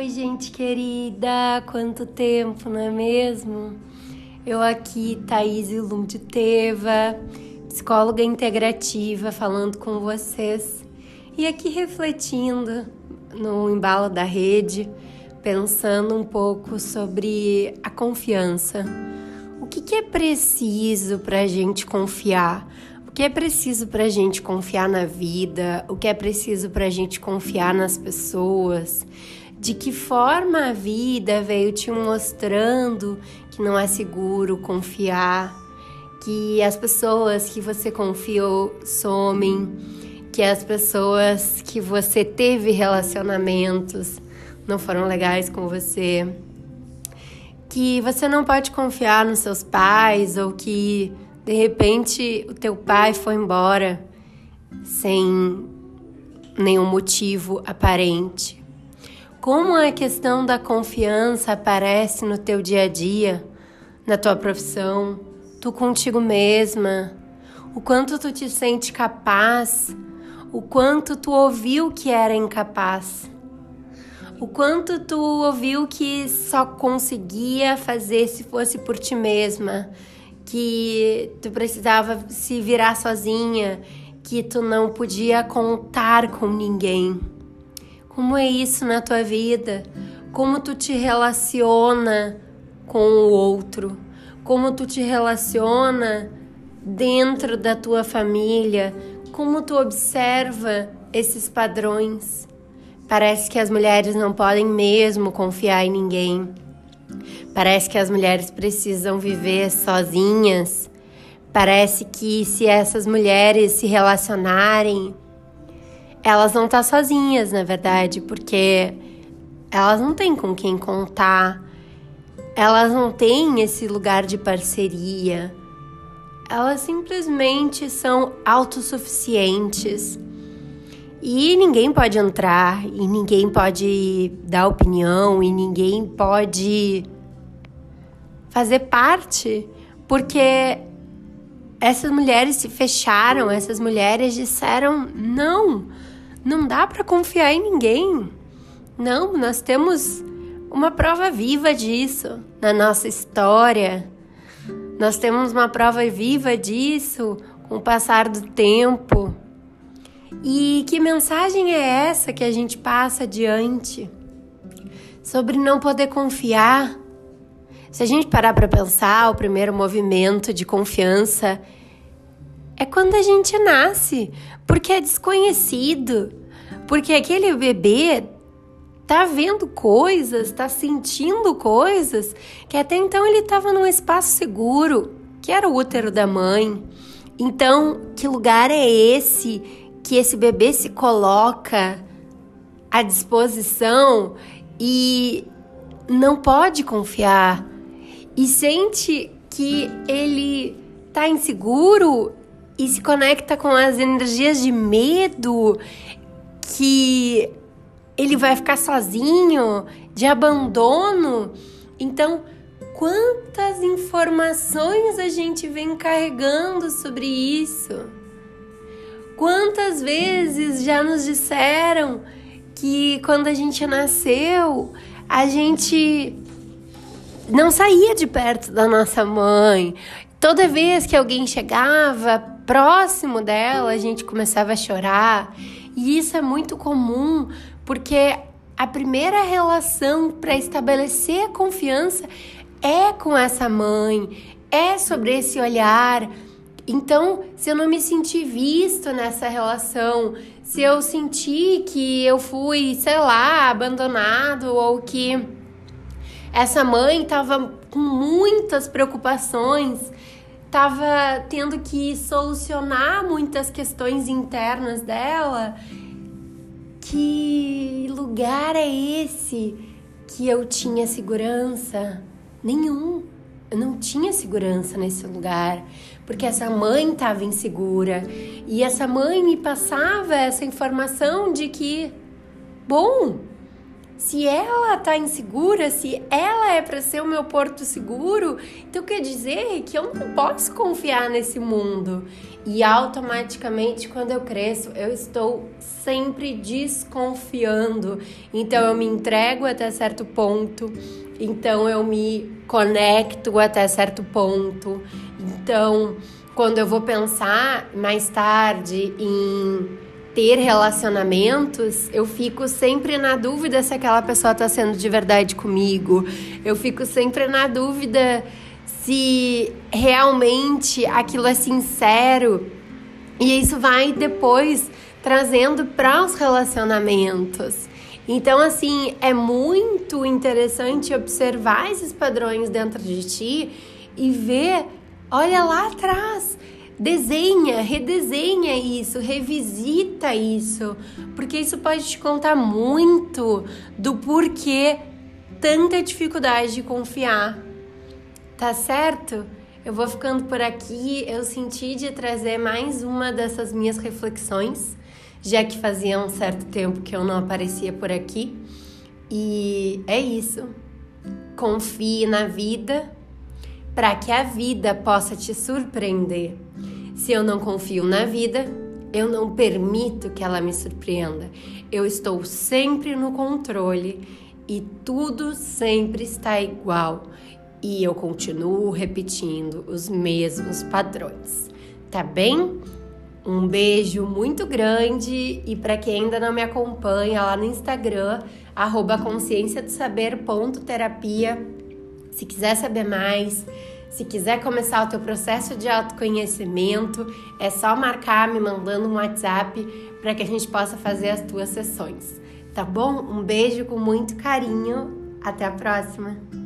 Oi, gente querida, quanto tempo, não é mesmo? Eu aqui, Thaís Lundteva, psicóloga integrativa, falando com vocês e aqui refletindo no embalo da rede, pensando um pouco sobre a confiança. O que, que é preciso para a gente confiar? O que é preciso para a gente confiar na vida? O que é preciso para a gente confiar nas pessoas? De que forma a vida veio te mostrando que não é seguro confiar, que as pessoas que você confiou somem, que as pessoas que você teve relacionamentos não foram legais com você, que você não pode confiar nos seus pais ou que de repente, o teu pai foi embora sem nenhum motivo aparente. Como a questão da confiança aparece no teu dia a dia, na tua profissão, tu contigo mesma, o quanto tu te sente capaz, o quanto tu ouviu que era incapaz, o quanto tu ouviu que só conseguia fazer se fosse por ti mesma, que tu precisava se virar sozinha, que tu não podia contar com ninguém. Como é isso na tua vida? Como tu te relaciona com o outro? Como tu te relaciona dentro da tua família? Como tu observa esses padrões? Parece que as mulheres não podem mesmo confiar em ninguém. Parece que as mulheres precisam viver sozinhas. Parece que se essas mulheres se relacionarem, elas vão estar sozinhas, na verdade, porque elas não têm com quem contar, elas não têm esse lugar de parceria, elas simplesmente são autossuficientes. E ninguém pode entrar, e ninguém pode dar opinião, e ninguém pode fazer parte, porque essas mulheres se fecharam, essas mulheres disseram: não, não dá para confiar em ninguém. Não, nós temos uma prova viva disso na nossa história. Nós temos uma prova viva disso com o passar do tempo. E que mensagem é essa que a gente passa adiante? Sobre não poder confiar. Se a gente parar para pensar, o primeiro movimento de confiança é quando a gente nasce, porque é desconhecido, porque aquele bebê tá vendo coisas, tá sentindo coisas que até então ele estava num espaço seguro, que era o útero da mãe. Então, que lugar é esse que esse bebê se coloca à disposição e não pode confiar e sente que ele tá inseguro e se conecta com as energias de medo que ele vai ficar sozinho, de abandono. Então, quantas informações a gente vem carregando sobre isso? Quantas vezes já nos disseram que quando a gente nasceu, a gente não saía de perto da nossa mãe. Toda vez que alguém chegava próximo dela, a gente começava a chorar. E isso é muito comum, porque a primeira relação para estabelecer a confiança é com essa mãe, é sobre esse olhar então, se eu não me senti visto nessa relação, se eu senti que eu fui, sei lá, abandonado ou que essa mãe estava com muitas preocupações, estava tendo que solucionar muitas questões internas dela, que lugar é esse que eu tinha segurança? Nenhum. Eu não tinha segurança nesse lugar, porque essa mãe estava insegura e essa mãe me passava essa informação de que, bom, se ela tá insegura, se ela é para ser o meu porto seguro, então quer dizer que eu não posso confiar nesse mundo. E automaticamente, quando eu cresço, eu estou sempre desconfiando. Então eu me entrego até certo ponto, então eu me conecto até certo ponto. Então, quando eu vou pensar mais tarde em ter relacionamentos, eu fico sempre na dúvida se aquela pessoa está sendo de verdade comigo. Eu fico sempre na dúvida se realmente aquilo é sincero. E isso vai depois trazendo para os relacionamentos. Então, assim, é muito interessante observar esses padrões dentro de ti e ver, olha lá atrás, desenha, redesenha isso, revisita isso, porque isso pode te contar muito do porquê tanta dificuldade de confiar. Tá certo? Eu vou ficando por aqui. Eu senti de trazer mais uma dessas minhas reflexões, já que fazia um certo tempo que eu não aparecia por aqui. E é isso. Confie na vida para que a vida possa te surpreender. Se eu não confio na vida, eu não permito que ela me surpreenda. Eu estou sempre no controle e tudo sempre está igual. E eu continuo repetindo os mesmos padrões. Tá bem? Um beijo muito grande e para quem ainda não me acompanha lá no Instagram, arroba consciência do saber.terapia, se quiser saber mais, se quiser começar o teu processo de autoconhecimento, é só marcar me mandando um WhatsApp para que a gente possa fazer as tuas sessões. Tá bom? Um beijo com muito carinho. Até a próxima.